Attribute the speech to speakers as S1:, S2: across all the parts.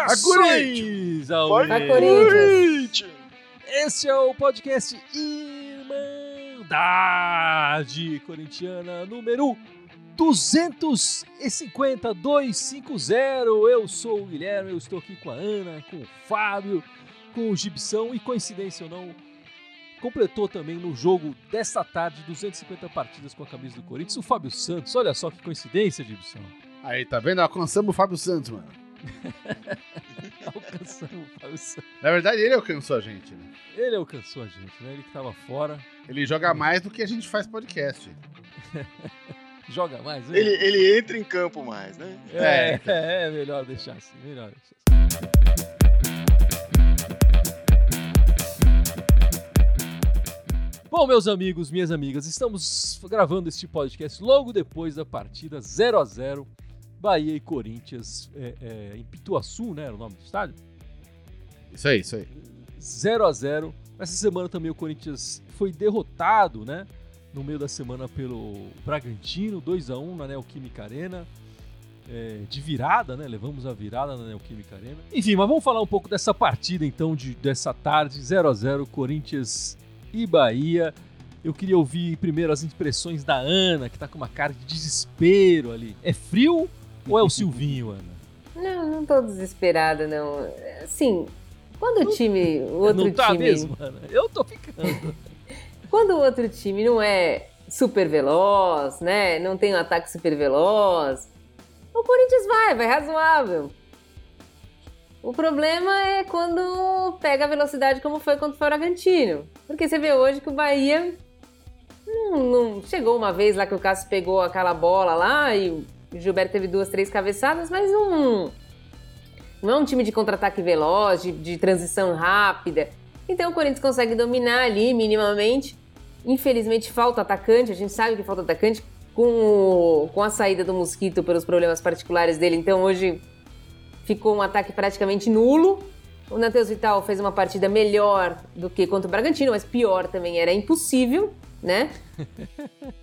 S1: Saudações ao
S2: Corinthians!
S1: Esse é o podcast Irmandade Corintiana número 250 250. Eu sou o Guilherme, eu estou aqui com a Ana, com o Fábio, com o Gibson e coincidência ou não, completou também no jogo desta tarde 250 partidas com a camisa do Corinthians o Fábio Santos. Olha só que coincidência, Gibson.
S3: Aí, tá vendo? Alcançamos o Fábio Santos, mano.
S1: Alcançamos o Fábio Santos.
S3: Na verdade, ele alcançou a gente, né?
S1: Ele alcançou a gente, né? Ele que tava fora.
S3: Ele joga mais do que a gente faz podcast.
S1: Joga mais, né?
S2: Ele, ele entra em campo mais, né?
S1: É,
S3: É.
S1: é, é melhor deixar assim, melhor deixar assim. Bom, meus amigos, minhas amigas, estamos gravando este podcast logo depois da partida 0 a 0 Bahia e Corinthians é, é, em Pituaçu, né? Era o nome do estádio?
S3: Isso aí, isso aí.
S1: 0 a 0 Essa semana também o Corinthians foi derrotado, né? No meio da semana pelo Bragantino, 2 a 1 na Neoquímica Arena. É, de virada, né? Levamos a virada na Neoquímica Arena. Enfim, mas vamos falar um pouco dessa partida então, de, dessa tarde, 0 a 0 Corinthians e Bahia. Eu queria ouvir primeiro as impressões da Ana, que tá com uma cara de desespero ali. É frio ou é o Silvinho, Ana?
S4: Não, não tô desesperada, não. Assim, quando o time, o outro
S1: Não tá
S4: time,
S1: mesmo, Ana? Eu tô ficando.
S4: quando o outro time não é super veloz, né? Não tem um ataque super veloz, o Corinthians vai, vai razoável. O problema é quando pega a velocidade como foi contra o Bragantino. Porque você vê hoje que o Bahia não, não- chegou uma vez lá que o Cássio pegou aquela bola lá e o Gilberto teve duas, três cabeçadas, mas não, não é um time de contra-ataque veloz, de, de transição rápida. Então o Corinthians consegue dominar ali minimamente. Infelizmente falta atacante, a gente sabe que falta atacante com, o- com a saída do Mosquito pelos problemas particulares dele. Então hoje ficou um ataque praticamente nulo. O Matheus Vital fez uma partida melhor do que contra o Bragantino, mas pior também era impossível, né?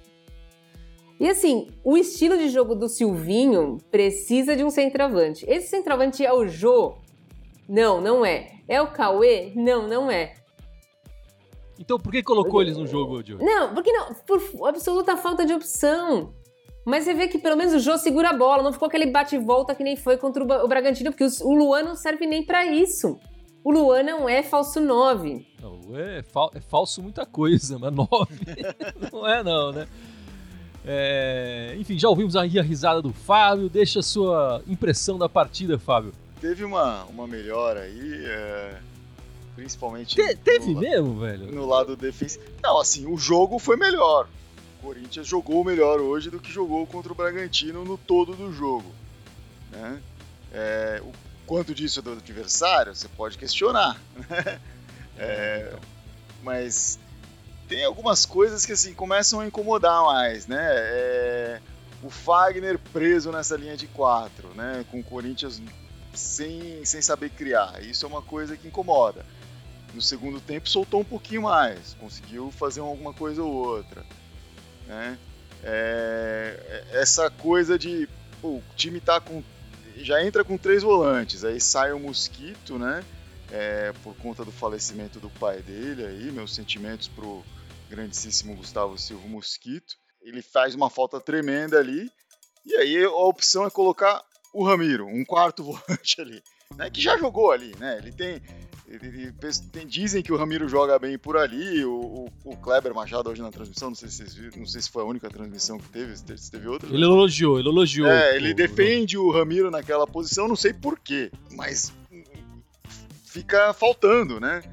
S4: E assim, o estilo de jogo do Silvinho precisa de um centroavante. Esse centroavante é o Jô? Não, não é. É o Cauê? Não, não é.
S1: Então por que colocou eles no jogo, Diogo?
S4: Não, porque não, por absoluta falta de opção. Mas você vê que pelo menos o Jô segura a bola, não ficou aquele bate e volta que nem foi contra o Bragantino, porque o Luan não serve nem pra isso. O Luan não é falso 9.
S1: Não, é, fal- é falso muita coisa, mas nove não é não, né? É, enfim, já ouvimos aí a risada do Fábio. Deixa a sua impressão da partida, Fábio.
S2: Teve uma, uma melhora aí, é, principalmente
S1: Te- teve
S2: no,
S1: mesmo, velho?
S2: no lado defensivo. Não, assim, o jogo foi melhor. Corinthians jogou melhor hoje do que jogou contra o Bragantino no todo do jogo. né? É, o quanto disso é do adversário, você pode questionar. né? É, mas tem algumas coisas que assim começam a incomodar mais, né? É, o Fagner preso nessa linha de quatro, né? Com o Corinthians sem, sem saber criar. Isso é uma coisa que incomoda. No segundo tempo soltou um pouquinho mais, conseguiu fazer alguma coisa ou outra. Né? É, essa coisa de pô, o time tá com. já entra com três volantes, aí sai o Mosquito, né? É, por conta do falecimento do pai dele aí, meus sentimentos pro grandíssimo Gustavo Silva Mosquito. Ele faz uma falta tremenda ali, e aí a opção é colocar o Ramiro, um quarto volante ali, né, que já jogou ali, né? Ele tem, ele- tem- dizem que o Ramiro joga bem por ali, o, o- o Kleber Machado hoje na transmissão, não sei se vocês viram, não sei se foi a única transmissão que teve, se teve, se teve outra.
S1: Ele elogiou, ele elogiou.
S2: É, ele
S1: o-
S2: defende o Ramiro naquela posição, não sei porquê, mas fica faltando, né?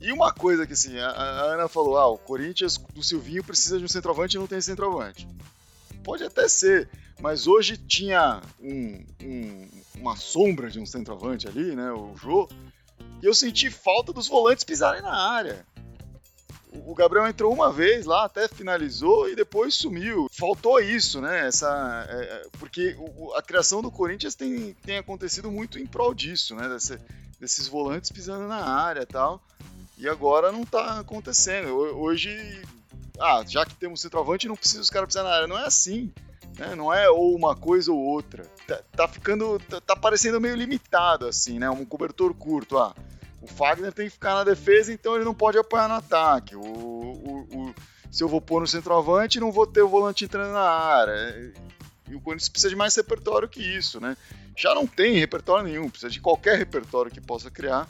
S2: E uma coisa que assim, a, a Ana falou, ah, o Corinthians do Silvinho precisa de um centroavante e não tem centroavante. Pode até ser, mas hoje tinha um- um- uma sombra de um centroavante ali, né, o Jô, eu senti falta dos volantes pisarem na área. O Gabriel entrou uma vez lá, até finalizou e depois sumiu. Faltou isso, né? Essa, é, é, porque o- a criação do Corinthians tem, tem acontecido muito em prol disso, né? Desse- desses volantes pisando na área e tal. E agora não tá acontecendo. Ho- Hoje, ah, já que temos centroavante, não precisa os caras pisar na área. Não é assim. Né? Não é ou uma coisa ou outra. Tá, tá ficando. Tá, tá parecendo meio limitado, assim, né? Um cobertor curto. Ah, o Fagner tem que ficar na defesa, então ele não pode apoiar no ataque. O, o- o- se eu vou pôr no centroavante, não vou ter o volante entrando na área. E o Corinthians precisa de mais repertório que isso, né? Já não tem repertório nenhum, precisa de qualquer repertório que possa criar.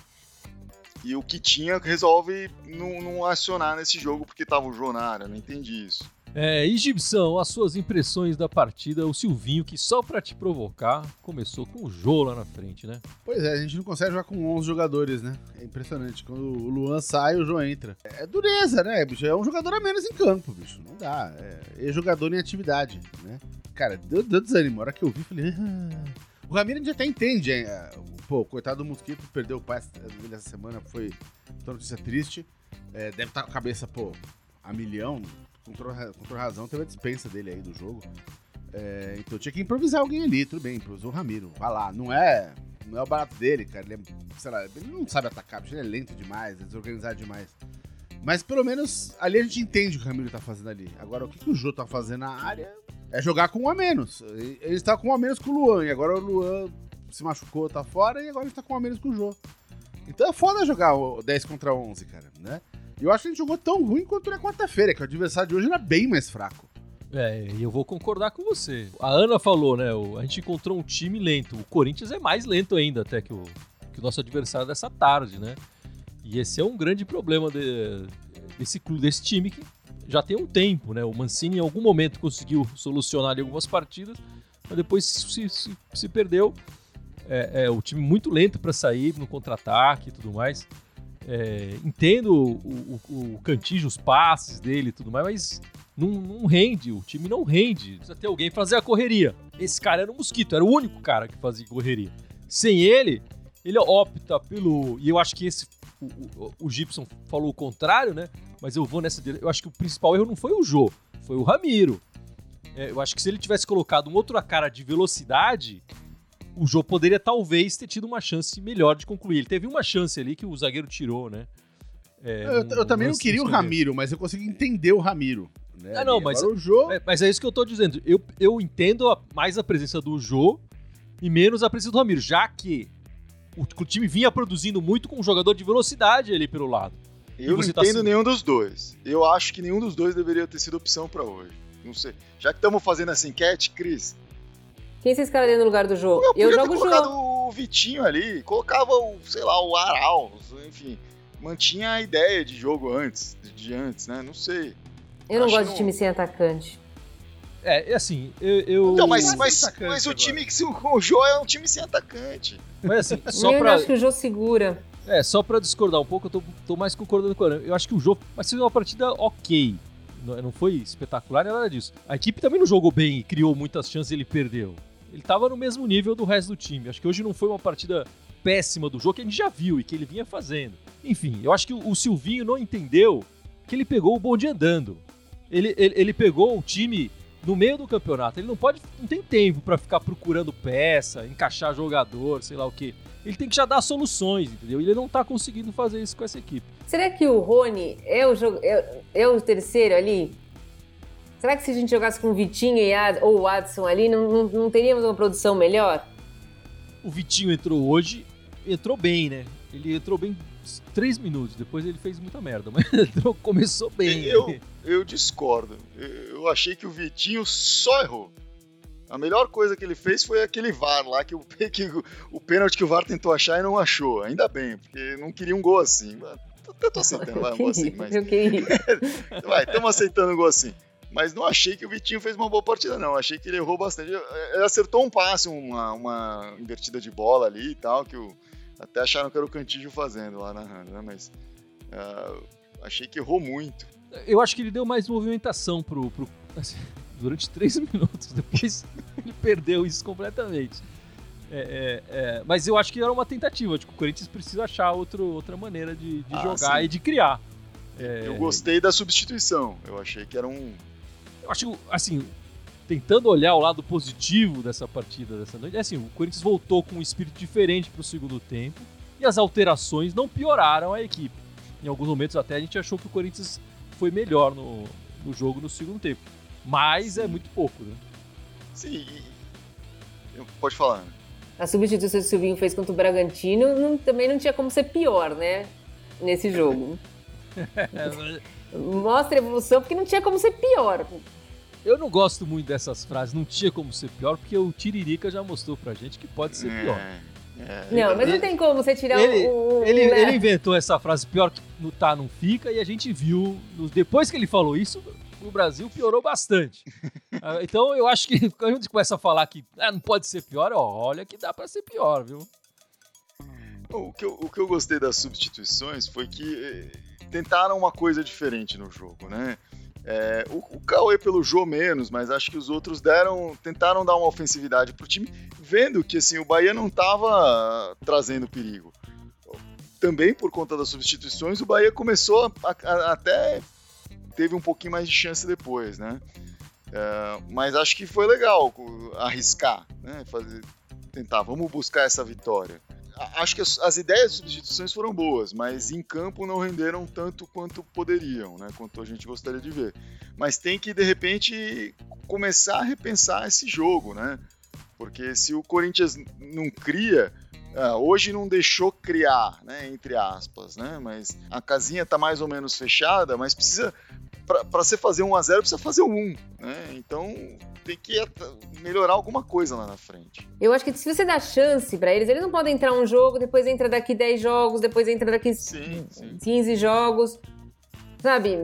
S2: E o que tinha resolve não, não acionar nesse jogo porque tava o Jô na área, não entendi isso.
S1: É, e Gibson, as suas impressões da partida, o Silvinho, que só pra te provocar, começou com o Jô lá na frente, né?
S3: Pois é, a gente não consegue jogar com 11 jogadores, né? É impressionante. Quando o Luan sai, o João entra. É dureza, né, bicho? É um jogador a menos em campo, bicho. Não dá. É, é jogador em atividade, né? Cara, deu, deu desânimo. A hora que eu vi, falei... "Ah". O Ramiro gente até entende, hein? É, Pô, coitado do Mosquito, perdeu o pai essa semana, foi uma notícia triste. É, deve estar com a cabeça, pô, a milhão. Com toda, razão, teve a dispensa dele aí do jogo. É, então tinha que improvisar alguém ali, tudo bem, improvisou o Ramiro. Vai lá, não é, não é o barato dele, cara. Ele é, sei lá, ele não sabe atacar, ele é lento demais, é desorganizado demais. Mas pelo menos ali a gente entende o que o Ramiro tá fazendo ali. Agora, o que, que o Jô tá fazendo na área é jogar com um a menos. Ele está com um a menos com o Luan, e agora o Luan se machucou, tá fora, e agora ele tá com um a menos com o Jô. Então é foda jogar o 10 contra 11, cara, né? Eu acho que a gente jogou tão ruim quanto na quarta-feira, que o adversário de hoje era bem mais fraco.
S1: É, e eu vou concordar com você. A Ana falou, né? A gente encontrou um time lento. O Corinthians é mais lento ainda até que o, que o nosso adversário dessa tarde, né? E esse é um grande problema de- desse clube, desse time que já tem um tempo, né? O Mancini em algum momento conseguiu solucionar ali algumas partidas, mas depois se, se- se perdeu. É, é o time muito lento para sair no contra-ataque e tudo mais. É, entendo o, o, o os passes dele e tudo mais, mas não, não rende, o time não rende. Precisa ter alguém fazer a correria. Esse cara era o Mosquito, era o único cara que fazia correria. Sem ele, ele opta pelo. E eu acho que esse. O, o, o Gibson falou o contrário, né? Mas eu vou nessa. Eu acho que o principal erro não foi o Jô, foi o Ramiro. É, eu acho que se ele tivesse colocado um outro cara de velocidade, o Jô poderia talvez ter tido uma chance melhor de concluir. Ele teve uma chance ali que o zagueiro tirou, né? É,
S3: eu,
S1: num-
S3: eu também
S1: num
S3: não queria o. Ramiro, mas eu consegui entender o Ramiro. Né?
S1: Ah, não, mas-
S3: o Jô...
S1: É, mas é isso que eu tô dizendo. Eu, eu entendo a- mais a presença do Jô e menos a presença do Ramiro, já que o, o time vinha produzindo muito com um jogador de velocidade ali pelo lado.
S2: Eu não
S1: tá
S2: entendo
S1: assim?
S2: nenhum dos dois. Eu acho que nenhum dos dois deveria ter sido opção pra hoje. Não sei. Já que estamos fazendo essa enquete, Cris,
S4: Quem você escalaria no lugar do jogo?
S2: eu
S4: jogo o jogo.
S2: o Vitinho ali, colocava o, sei lá, o Aral, enfim, mantinha a ideia de jogo antes, de antes, né? Não sei.
S4: Eu não
S2: acho
S4: gosto de time sem atacante.
S1: É, é assim, eu. eu
S2: Então, mas, mas, mas o time que se o Jô é um time sem atacante.
S1: mas assim, só
S4: eu
S1: pra,
S4: acho que o Jô segura.
S1: é, só pra discordar um pouco, eu tô, tô mais concordando com o Ana. Eu acho que o jogo. Mas foi uma partida ok. Não, não foi espetacular, nem nada disso. A equipe também não jogou bem e criou muitas chances e ele perdeu. Ele tava no mesmo nível do resto do time. Acho que hoje não foi uma partida péssima do jogo que a gente já viu e que ele vinha fazendo. Enfim, eu acho que o, Silvinho não entendeu que ele pegou o bonde andando. Ele, ele, ele pegou o time no meio do campeonato. Ele não pode, não tem tempo pra ficar procurando peça, encaixar jogador, sei lá o quê. Ele tem que já dar soluções, entendeu? Ele não tá conseguindo fazer isso com essa equipe.
S4: Será que o Rony é o, é, é o terceiro ali? Será que se a gente jogasse com o Vitinho e Ad, ou o Adson ali, não, não, não teríamos uma produção melhor?
S1: O Vitinho entrou hoje, entrou bem, né? Ele entrou bem três minutos, depois ele fez muita merda, mas entrou, começou bem.
S2: Eu, eu discordo. Eu, achei que o Vitinho só errou. A melhor coisa que ele fez foi aquele VAR lá, que o, que o, o pênalti que o VAR tentou achar e não achou. Ainda bem, porque não queria um gol assim. Eu tô aceitando, vai, um gol assim, mas.
S4: Eu queria.
S2: Vai, estamos aceitando um gol assim. Mas não achei que o Vitinho fez uma boa partida, não. Achei que ele errou bastante. Ele acertou um passe, uma, uma invertida de bola ali e tal, que o, até acharam que era o Cantígio fazendo lá narrando, né? Mas ah, achei que errou muito.
S1: Eu acho que ele deu mais movimentação pro, pro assim, durante três minutos. Depois ele perdeu isso completamente. É, é, é, mas eu acho que era uma tentativa. Tipo, o Corinthians precisa achar outro, outra maneira de, de
S2: Ah,
S1: jogar
S2: sim.
S1: e de criar. É,
S2: Eu gostei da substituição. Eu achei que era um.
S1: Eu acho, assim, tentando olhar o lado positivo dessa partida dessa noite, é assim, o Corinthians voltou com um espírito diferente pro segundo tempo e as alterações não pioraram a equipe. Em alguns momentos até a gente achou que o Corinthians foi melhor no, no jogo no segundo tempo. Mas é muito pouco, né?
S2: Sim. Pode falar, né?
S4: A substituição que o Silvinho fez contra o Bragantino não, também não tinha como ser pior, né? Nesse jogo. Mostra a evolução porque não tinha como ser pior.
S1: Eu não gosto muito dessas frases, não tinha como ser pior, porque o Tiririca já mostrou pra gente que pode ser pior. É,
S4: é. Não, mas não tem como você tirar
S1: ele,
S4: o.
S1: Ele, né? ele inventou essa frase pior que no tá, não fica, e a gente viu, depois que ele falou isso, o Brasil piorou bastante. Ah, então eu acho que quando a gente começa a falar que ah, não pode ser pior, ó, olha que dá para ser pior, viu?
S2: O que, eu, o que eu gostei das substituições foi que eh, tentaram uma coisa diferente no jogo, né? É, o, o Cauê pelo Jô menos, mas acho que os outros deram, tentaram dar uma ofensividade pro time, vendo que assim, o Bahia não estava trazendo perigo. Também por conta das substituições, o Bahia começou a, a, até teve um pouquinho mais de chance depois, né? É, mas acho que foi legal arriscar, né? Fazer, tentar, vamos buscar essa vitória acho que as, as, ideias de substituições foram boas, mas em campo não renderam tanto quanto poderiam, né? Quanto a gente gostaria de ver. Mas tem que, de repente, começar a repensar esse jogo, né? Porque se o Corinthians não cria, uh, hoje não deixou criar, né? Entre aspas, né? Mas a casinha está mais ou menos fechada, mas precisa. Para você fazer um a 0 precisa fazer um 1, né? Então tem que melhorar alguma coisa lá na frente.
S4: Eu acho que se você dá chance para eles, eles não podem entrar um jogo, depois entra daqui 10 jogos, depois entra daqui sim, sim. 15 jogos. Sabe?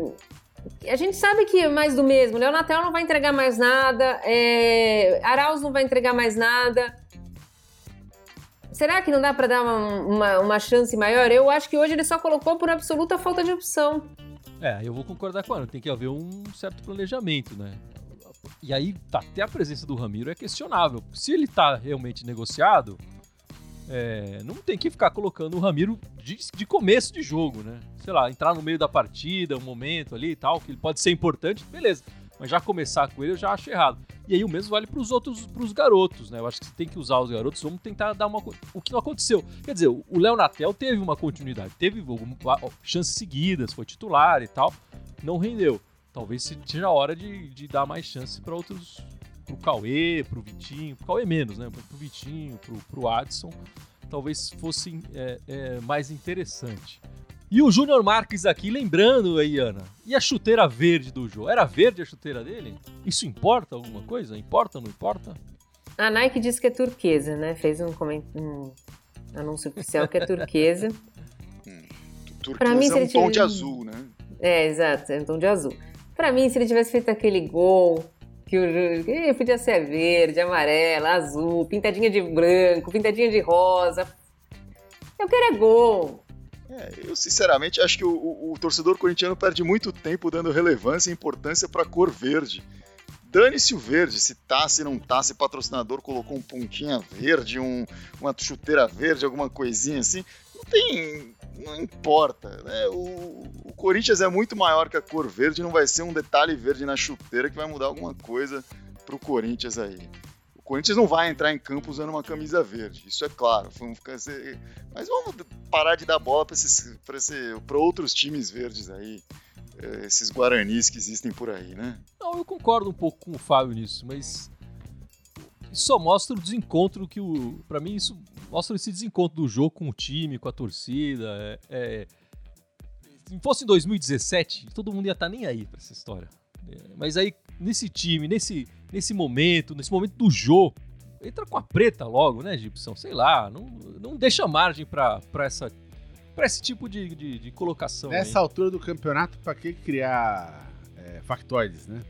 S4: A gente sabe que é mais do mesmo. Léo Natel não vai entregar mais nada, é... Arauz não vai entregar mais nada. Será que não dá para dar uma, uma, uma, chance maior? Eu acho que hoje ele só colocou por absoluta falta de opção.
S1: É, eu vou concordar com ela. Tem que haver um certo planejamento, né? E aí, tá, até a presença do Ramiro é questionável. Se ele tá realmente negociado, é, não tem que ficar colocando o Ramiro de, de, começo de jogo, né? Sei lá, entrar no meio da partida, um momento ali e tal, que ele pode ser importante, beleza. Mas já começar com ele eu já acho errado. E aí o mesmo vale para os outros, para os garotos, né? Eu acho que você tem que usar os garotos, vamos tentar dar uma. O que não aconteceu. Quer dizer, o Léo Natel teve uma continuidade, teve chances seguidas, foi titular e tal, não rendeu talvez seja a hora de, de dar mais chance para outros. Pro Cauê, pro Vitinho, pro Cauê menos, né? Pro Vitinho, pro, pro Adson, talvez fosse é, é, mais interessante. E o Júnior Marques aqui, lembrando aí, Ana, e a chuteira verde do jogo? Era verde a chuteira dele? Isso importa alguma coisa? Importa ou não importa?
S4: A Nike disse que é turquesa, né? Fez um, um anúncio oficial que é turquesa.
S2: hum, turquesa mim, é um tom de azul, né?
S4: É, exato, é um tom de azul. Para mim, se ele tivesse feito aquele gol, que o podia ser verde, amarelo, azul, pintadinha de branco, pintadinha de rosa. Eu quero é gol.
S2: É, eu sinceramente acho que o, o, o, torcedor corintiano perde muito tempo dando relevância e importância para a cor verde. Dane-se o verde, se tá, se não tá, se patrocinador colocou um pontinha verde, um, uma chuteira verde, alguma coisinha assim. Não tem não importa. Né? O, o, Corinthians é muito maior que a cor verde, não vai ser um detalhe verde na chuteira que vai mudar alguma coisa pro Corinthians aí. O Corinthians não vai entrar em campo usando uma camisa verde, isso é claro. Vamos ficar, mas vamos parar de dar bola para outros times verdes aí, eh, esses guaranis que existem por aí, né?
S1: Não, eu concordo um pouco com o Fábio nisso, mas isso só mostra o desencontro que o. para mim, isso mostra esse desencontro do jogo com o time, com a torcida. É, é... Se fosse em 2017, todo mundo ia estar tá nem aí pra essa história. É, mas aí, nesse time, nesse, nesse momento, nesse momento do jogo, entra com a preta logo, né, Gibson? Sei lá, não, não deixa margem pra, pra, essa, pra esse tipo de, de, de colocação.
S3: Nessa aí. altura do campeonato, pra que criar é, factoides, né?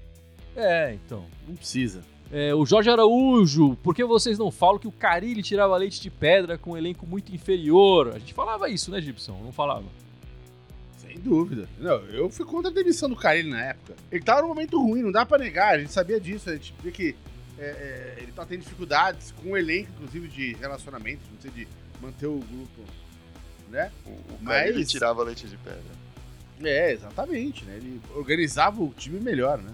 S1: É, então.
S3: Não precisa.
S1: É, o Jorge Araújo, por que vocês não falam que o Carilli tirava leite de pedra com um elenco muito inferior? A gente falava isso, né, Gibson? Não falava?
S3: Sem dúvida. Não, eu fui contra a demissão do Carilli na época. Ele tava num momento ruim, não dá pra negar, a gente sabia disso, a gente via que é, é, ele tá tendo dificuldades com o elenco, inclusive de relacionamento, não sei, de manter o grupo, né?
S2: O, o Mas... tirava leite de pedra.
S3: É, exatamente, né? Ele organizava o time melhor, né?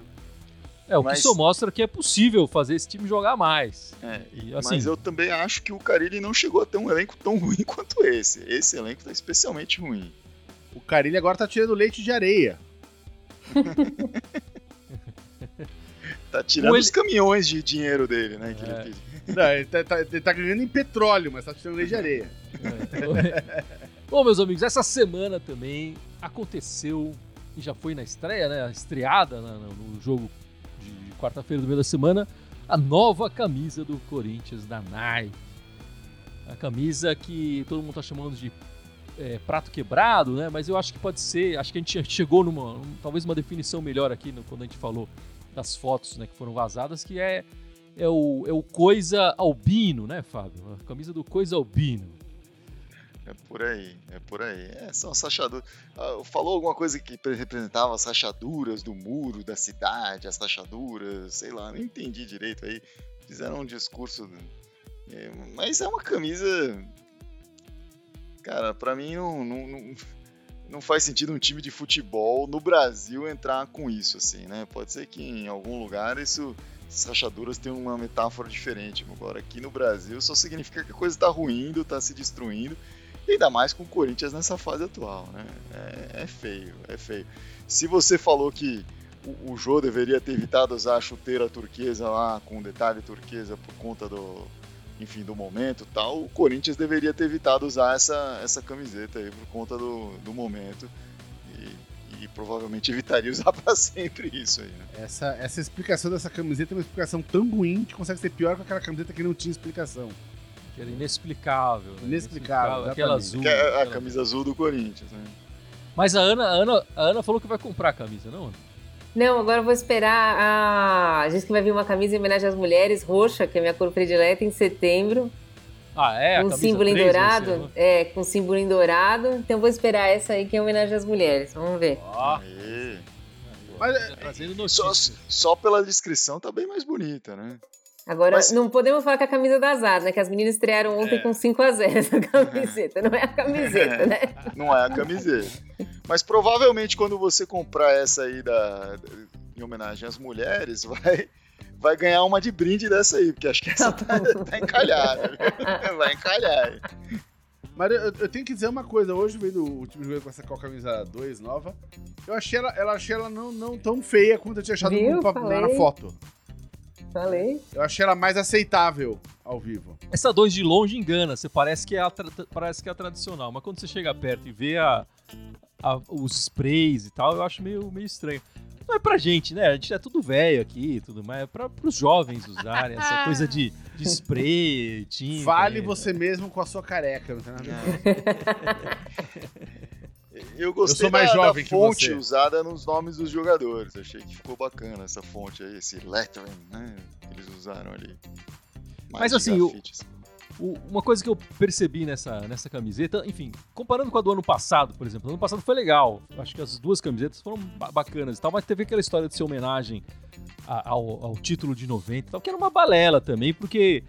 S1: É, o mas... que só mostra que é possível fazer esse time jogar mais.
S2: É, e, assim... Mas eu também acho que o Carilli não chegou a ter um elenco tão ruim quanto esse. Esse elenco tá especialmente ruim.
S3: O Carilli agora tá tirando leite de areia.
S2: Tá tirando
S1: Ou
S2: os caminhões de dinheiro dele, né? Que
S1: É.
S2: ele.
S3: Não, ele tá, tá- ele tá ganhando em petróleo, mas tá tirando leite de areia.
S1: É. Bom, meus amigos, essa semana também aconteceu e já foi na estreia, né? A estreada na- no, no jogo de quarta-feira do meio da semana, a nova camisa do Corinthians da Nike. A camisa que todo mundo tá chamando de é, prato quebrado, né? Mas eu acho que pode ser. Acho que a gente chegou numa. um- talvez uma definição melhor aqui no- quando a gente falou das fotos né, que foram vazadas, que é, é, o, é o Coisa Albino, né, Fábio? A camisa do Coisa Albino.
S2: É por aí, é por aí. É, são as rachaduras. Ah, falou alguma coisa que pre- representava as rachaduras do muro da cidade, as rachaduras, sei lá, não entendi direito aí. Fizeram um discurso. é, mas é uma camisa. Cara, pra mim não, não, não, faz sentido um time de futebol no Brasil entrar com isso, assim, né? Pode ser que em algum lugar isso. Essas rachaduras têm uma metáfora diferente. Agora, aqui no Brasil, só significa que a coisa tá ruindo, tá se destruindo. E ainda mais com o Corinthians nessa fase atual, né? É, é feio, é feio. Se você falou que o, o Jô deveria ter evitado usar a chuteira turquesa lá, com detalhe turquesa por conta do, enfim, do momento e tal, o Corinthians deveria ter evitado usar essa, essa camiseta aí por conta do, do momento. E, e provavelmente evitaria usar para sempre isso aí, né?
S3: Essa, essa explicação dessa camiseta é uma explicação tão ruim que consegue ser pior que aquela camiseta que não tinha explicação.
S1: Que era inexplicável. né?
S3: Inexplicável,
S1: Aquela
S3: exatamente.
S1: azul.
S2: É a, a
S1: aquela-
S2: camisa azul do Corinthians, né?
S1: Mas a Ana, a, Ana, a Ana falou que vai comprar a camisa, não? Ana?
S4: Não, agora eu vou esperar a. Diz que vai vir uma camisa em homenagem às mulheres, roxa, que é a minha cor predileta, em setembro.
S1: Ah, é? A
S4: com
S1: camisa
S4: símbolo em
S1: 3 vai
S4: dourado.
S1: ser, né?
S4: É, com símbolo em dourado. Então vou esperar essa aí que é em homenagem às mulheres. Vamos ver.
S1: Ó, tá trazendo
S2: Só, só pela descrição tá bem mais bonita, né?
S4: Agora,
S2: Mas-
S4: não podemos falar que é a camisa da Azar, né? Que as meninas estrearam ontem
S2: É.
S4: com 5x0 essa camiseta. Não é a camiseta, né?
S2: Não é a camiseta. Mas provavelmente quando você comprar essa aí da, em homenagem às mulheres, vai, vai ganhar uma de brinde dessa aí, porque acho que essa tá, tá encalhada. Vai encalhar.
S3: mas eu, eu tenho que dizer uma coisa. Hoje, vendo o time jogando com essa com a camisa 2 nova, eu achei ela, ela, achei ela não, não tão feia quanto eu tinha achado
S4: Viu?
S3: no na, foto.
S4: Falei.
S3: Eu achei ela mais aceitável ao vivo.
S1: Essa 2 de longe engana, você parece que, é a parece que é a tradicional, mas quando você chega perto e vê a, a- os sprays e tal, eu acho meio, meio estranho. Não é pra gente, né? A gente é tudo velho aqui e tudo mais, é pra, pros jovens usarem essa coisa de, de spray, tinta.
S3: Fale
S1: né?
S3: você mesmo com a sua careca, não tem nada a ver.
S2: Eu gostei
S3: Eu sou mais
S2: da, da
S3: jovem que
S2: fonte
S3: você.
S2: usada nos nomes dos jogadores. Achei que ficou bacana essa fonte aí, esse lettering, né? Que eles usaram ali. Mais
S1: Mas assim, o-. O- uma coisa que eu percebi nessa, nessa camiseta, enfim, comparando com a do ano passado, por exemplo, ano passado foi legal. Acho que as duas camisetas foram ba- bacanas e tal, mas teve aquela história de ser homenagem a- ao, ao título de 90 e tal, que era uma balela também, porque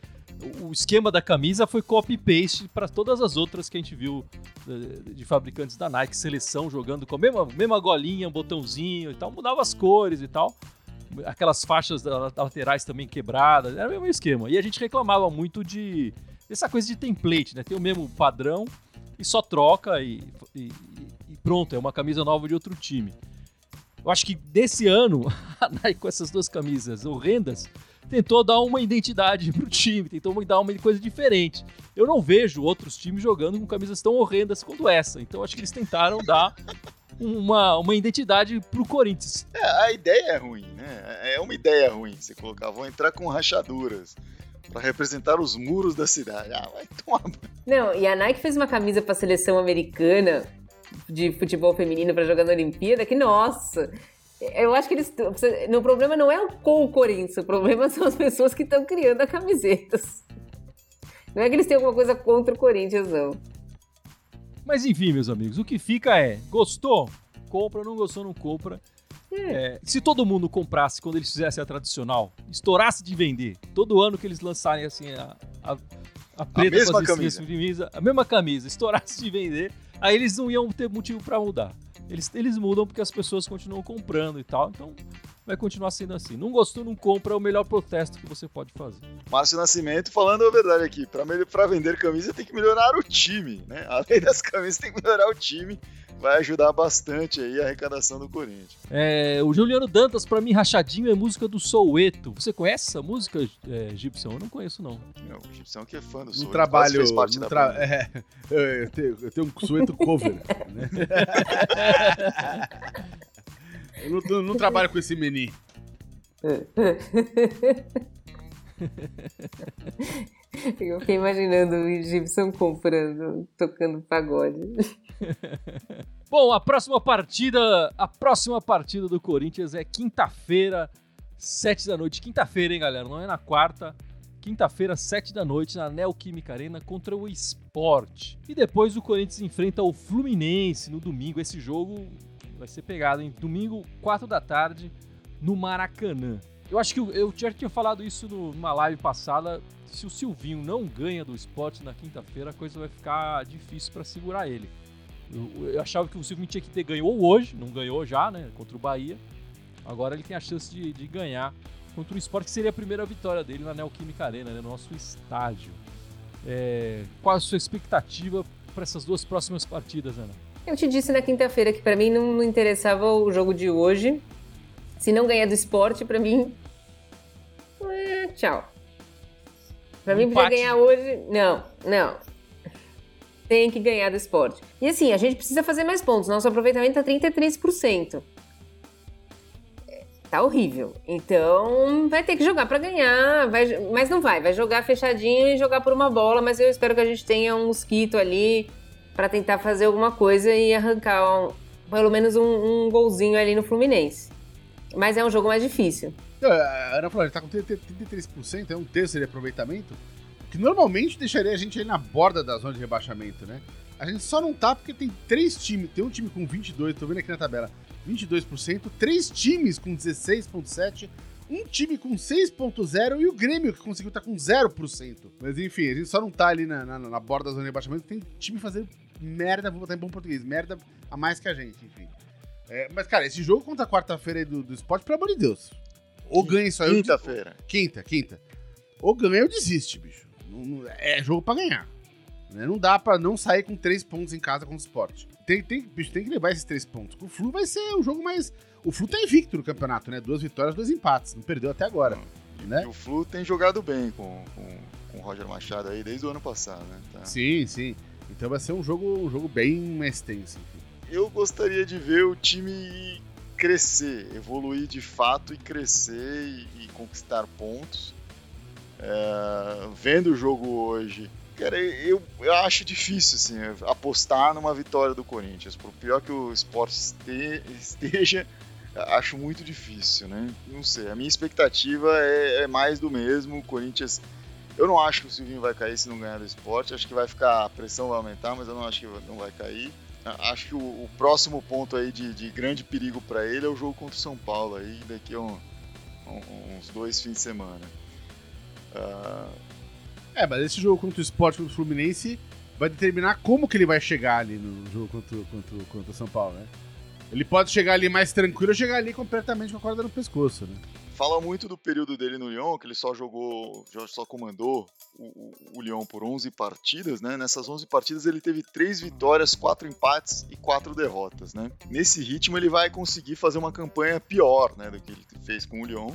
S1: o- esquema da camisa foi copy-paste para todas as outras que a gente viu eh, de fabricantes da Nike, seleção jogando com a mesma, mesma golinha, botãozinho e tal, mudava as cores e tal. Aquelas faixas laterais também quebradas, era o mesmo esquema. E a gente reclamava muito de essa coisa de template, né? Tem o mesmo padrão e só troca e, e- e pronto, é uma camisa nova de outro time. Eu acho que desse ano, a Nike com essas duas camisas horrendas tentou dar uma identidade pro time, tentou dar uma coisa diferente. Eu não vejo outros times jogando com camisas tão horrendas quanto essa, então acho que eles tentaram dar uma, uma identidade pro Corinthians.
S2: É, a ideia é ruim, né? É uma ideia ruim você colocar. Vão entrar com rachaduras para representar os muros da cidade. Ah, vai tomar.
S4: Não, e a Nike fez uma camisa pra seleção americana de futebol feminino pra jogar na Olimpíada que, nossa. Eu acho que eles. O problema não é o com o Corinthians, o problema são as pessoas que estão criando as camisetas. Não é que eles têm alguma coisa contra o Corinthians, não.
S1: Mas enfim, meus amigos, o que fica é: gostou? Compra, não gostou, não compra. É, se todo mundo comprasse quando eles fizessem a tradicional, estourasse de vender, todo ano que eles lançarem assim a, a, a preta
S2: mesma
S1: com as
S2: camisa.
S1: camisa. camisa, a mesma camisa, estourasse de vender, aí eles não iam ter motivo pra mudar. Eles, eles mudam porque as pessoas continuam comprando e tal. Então, vai continuar sendo assim. Não gostou, não compra, é o melhor protesto que você pode fazer.
S2: Márcio Nascimento falando a verdade aqui, para vender camisa tem que melhorar o time, né? Além das camisas tem que melhorar o time vai ajudar bastante aí a arrecadação do Corinthians.
S1: É, o Juliano Dantas, para mim, Rachadinho é música do Soueto. Você conhece essa música, é, Gibson? Eu não conheço, não.
S2: Não, o Gibson que é fã do
S3: No
S2: Soueto.
S3: trabalho.
S2: fez parte
S3: no
S2: da
S3: tra... é, eu, tenho, eu tenho um sueto cover. né? eu não, não- não trabalho com esse meni.
S4: Eu fiquei imaginando o Gibson comprando, tocando pagode.
S1: Bom, a próxima partida, a próxima partida do Corinthians é quinta-feira, sete da noite. Quinta-feira, hein, galera? Não é na quarta. Quinta-feira, sete da noite, na Neoquímica Arena contra o Sport. E depois o Corinthians enfrenta o Fluminense no domingo. Esse jogo vai ser pegado, hein? Domingo, quatro da tarde, no Maracanã. Eu acho que eu, eu já tinha falado isso numa live passada. Se o Silvinho não ganha do Sport na quinta-feira, a coisa vai ficar difícil para segurar ele. Eu, eu achava que o Silvinho tinha que ter ganhou hoje, não ganhou já, né? Contra o Bahia. Agora ele tem a chance de, de ganhar contra o Sport, que seria a primeira vitória dele na Neoquímica Arena, né, no nosso estádio. É, qual a sua expectativa para essas duas próximas partidas, Ana?
S4: Eu te disse na quinta-feira que pra mim não, não interessava o jogo de hoje. Se não ganhar do esporte, pra mim. é, tchau. Pra mim, podia ganhar hoje. Não, não. Tem que ganhar do esporte. E assim, a gente precisa fazer mais pontos. Nosso aproveitamento tá 33%. É, Tá horrível. Então, vai ter que jogar pra ganhar. Vai, mas não vai. Vai jogar fechadinho e jogar por uma bola. Mas eu espero que a gente tenha um mosquito ali pra tentar fazer alguma coisa e arrancar um- pelo menos um, um golzinho ali no Fluminense. Mas é um jogo mais difícil.
S3: Não, A Ana falou, ele tá com 30 33%, é um terço de aproveitamento, que normalmente deixaria a gente aí na borda da zona de rebaixamento, né? A gente só não tá porque tem três times, tem um time com 22, tô vendo aqui na tabela, 22%, três times com 16,7%, um time com 6,0% e o Grêmio que conseguiu estar com 0%. Mas enfim, a gente só não tá ali na, na, na borda da zona de rebaixamento, tem time fazendo merda, vou botar em bom português, merda a mais que a gente, enfim. É, mas, cara, esse jogo contra a quarta-feira aí do, do esporte, pelo amor de Deus. Ou ganha isso aí.
S2: Quinta-feira.
S3: Quinta, quinta. Ou ganha ou desiste, bicho. Não- não- é jogo pra ganhar. né? Não dá pra não sair com três pontos em casa com o esporte. Tem, tem, bicho, tem que levar esses três pontos. O Flu vai ser o jogo mais. O Flu tá invicto no campeonato, né? Duas vitórias, dois empates. Não perdeu até agora. Né?
S2: E o Flu tem jogado bem com, com, com o Roger Machado aí desde o ano passado, né? Tá.
S3: Sim, sim. Então vai ser um jogo, um jogo bem mais tenso. enfim.
S2: Eu gostaria de ver o time crescer, evoluir de fato e crescer e, e conquistar pontos. É, vendo o jogo hoje, cara, eu, eu acho difícil assim, apostar numa vitória do Corinthians. Por pior que o esporte este- esteja, acho muito difícil, né? Não sei, a minha expectativa é, é mais do mesmo. O Corinthians, eu não acho que o Silvinho vai cair se não ganhar do esporte. Acho que vai ficar, a pressão vai aumentar, mas eu não acho que não vai cair. Acho que o, o próximo ponto aí de, de grande perigo para ele é o jogo contra o São Paulo aí daqui a um- um- uns dois fins de semana. Ah,
S3: É, mas esse jogo contra o esporte contra o Fluminense vai determinar como que ele vai chegar ali no jogo contra, contra, contra o São Paulo, né? Ele pode chegar ali mais tranquilo ou chegar ali completamente com a corda no pescoço, né?
S2: Fala muito do período dele no Lyon, que ele só jogou, só comandou o, o, o Lyon por 11 partidas, né? Nessas 11 partidas ele teve 3 vitórias, 4 empates e 4 derrotas, né? Nesse ritmo ele vai conseguir fazer uma campanha pior, né, do que ele fez com o Lyon.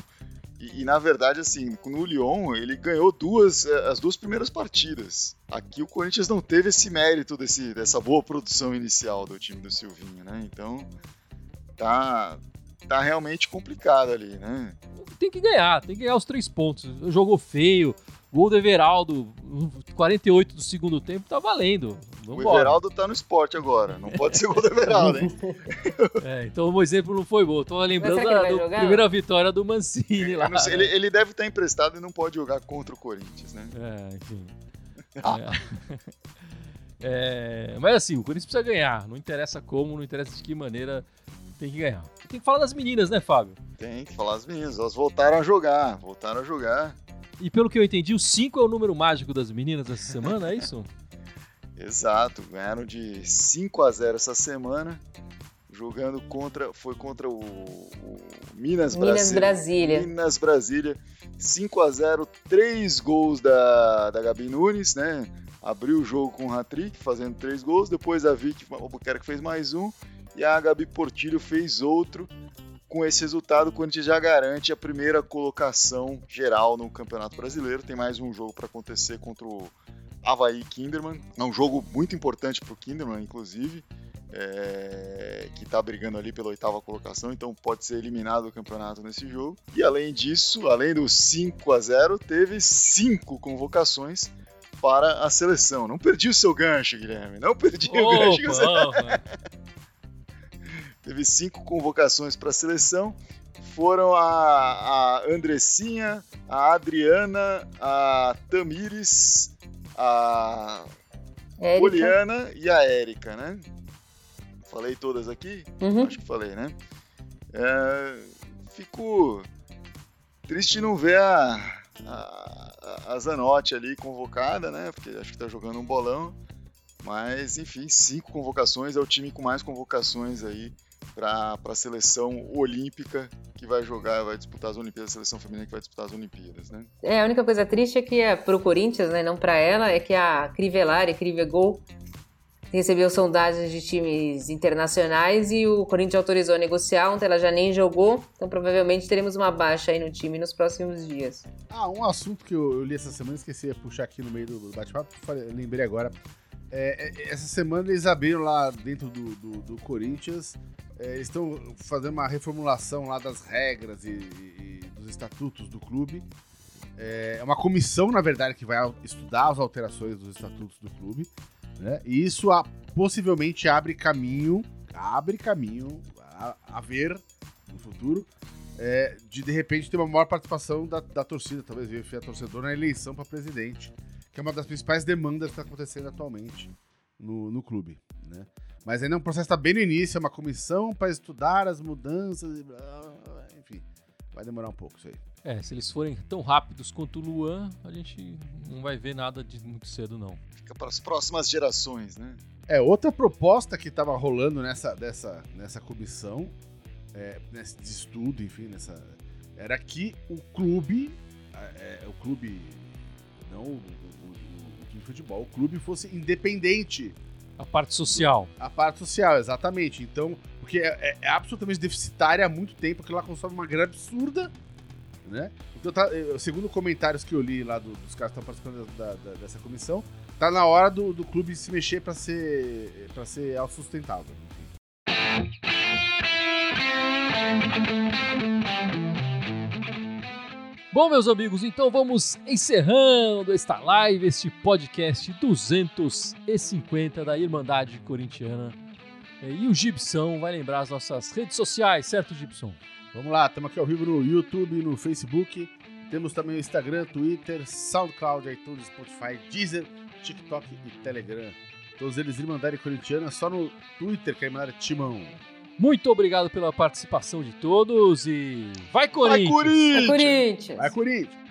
S2: E, e, na verdade, assim, no Lyon ele ganhou duas, eh, as duas primeiras partidas. Aqui o Corinthians não teve esse mérito desse, dessa boa produção inicial do time do Silvinho, né? Então tá, tá realmente complicado ali, né?
S1: Tem que ganhar, tem que ganhar os três pontos. Jogou feio, gol do Everaldo, 48 do segundo tempo, tá valendo.
S2: O
S1: Vambora.
S2: Everaldo tá no esporte agora, não pode ser gol do Everaldo, hein?
S1: É, então o exemplo não foi bom. Tô lembrando
S4: será que ele
S1: da primeira vitória do Mancini lá.
S2: Eu sei, ele, ele deve estar emprestado e não pode jogar contra o Corinthians, né?
S1: É, enfim. É. É, mas assim, o Corinthians precisa ganhar. Não interessa como, não interessa de que maneira, tem que ganhar. Tem que falar das meninas, né, Fábio?
S2: Tem que falar as meninas, elas voltaram a jogar, voltaram a jogar.
S1: E pelo que eu entendi, o 5 é o número mágico das meninas essa semana, é isso?
S2: Exato, ganharam de 5 a 0 essa semana. jogando contra. Foi contra o, o Minas,
S4: Minas Brasília.
S2: Minas Brasília. 5 a 0 três gols da, da Gabi Nunes, né? Abriu o jogo com o hat-trick, fazendo três gols. Depois a Vicky Albuquerque fez mais um. E a Gabi Portilho fez outro. Com esse resultado, o Corinthians já garante a primeira colocação geral no Campeonato Brasileiro. Tem mais um jogo para acontecer contra o Havaí Kinderman. É um jogo muito importante para o Kinderman, inclusive é, que está brigando ali pela oitava colocação, então pode ser eliminado do campeonato nesse jogo. E além disso, além do 5 a 0 teve cinco convocações para a seleção. Não perdi o seu gancho, Guilherme. Não perdi Opa, o gancho. Você... teve cinco convocações para a seleção. Foram a, a Andressinha, a Adriana, a Tamires, a Érica. Poliana e a Érica, né? Falei todas aqui? Uhum. Acho que falei, né? É, fico triste não ver a, a, a Zanotti ali convocada, né? Porque acho que tá jogando um bolão. Mas, enfim, cinco convocações. É o time com mais convocações aí para a seleção olímpica que vai jogar, vai disputar as Olimpíadas, a seleção feminina que vai disputar as Olimpíadas, né?
S4: É, a única coisa triste é que é pro Corinthians, né, não para ela, é que a Crivellari, Crivegol, recebeu sondagens de times internacionais e o Corinthians autorizou a negociar, ontem ela já nem jogou, então provavelmente teremos uma baixa aí no time nos próximos dias.
S3: Ah, um assunto que eu, li essa semana, esqueci de puxar aqui no meio do bate-papo, lembrei agora. É, é, essa semana eles abriram lá dentro do, do, do Corinthians, é, estão fazendo uma reformulação lá das regras e, e, e dos estatutos do clube. É, é uma comissão, na verdade, que vai estudar as alterações dos estatutos do clube. Né? E isso a, possivelmente abre caminho, abre caminho a, a ver no futuro é, de de repente ter uma maior participação da, da torcida, talvez ver a torcedor na eleição para presidente, que é uma das principais demandas que está acontecendo atualmente no, no clube. Né? Mas ainda é um processo está bem no início, é uma comissão para estudar as mudanças, enfim, vai demorar um pouco isso aí.
S1: É, se eles forem tão rápidos quanto o Luan, a gente não vai ver nada de muito cedo, não.
S2: Fica para as próximas gerações, né?
S3: É, outra proposta que estava rolando nessa, dessa, nessa comissão, é, nesse de estudo, enfim, nessa, era que o clube, é, é o clube, não o, futebol, o clube fosse independente
S1: a parte social.
S3: A parte social, exatamente. Então, porque é, é, é absolutamente deficitária há muito tempo, porque ela consome uma grana absurda né? Então, tá, segundo comentários que eu li lá do, dos caras que estão participando da, da, dessa comissão, tá na hora do, do clube se mexer para ser para ser autossustentável.
S1: Bom, meus amigos, então vamos encerrando esta live, este podcast 250 da Irmandade Corintiana. E o Gibson vai lembrar as nossas redes sociais, certo, Gibson?
S3: Vamos lá, estamos aqui ao vivo no YouTube, no Facebook. Temos também o Instagram, Twitter, SoundCloud, iTunes, Spotify, Deezer, TikTok e Telegram. Todos eles Irmandade Corintiana, só no Twitter que é Irmandade Timão.
S1: Muito obrigado pela participação de todos e vai Corinthians!
S4: Vai Corinthians! Vai
S3: Corinthians! Vai Corinthians!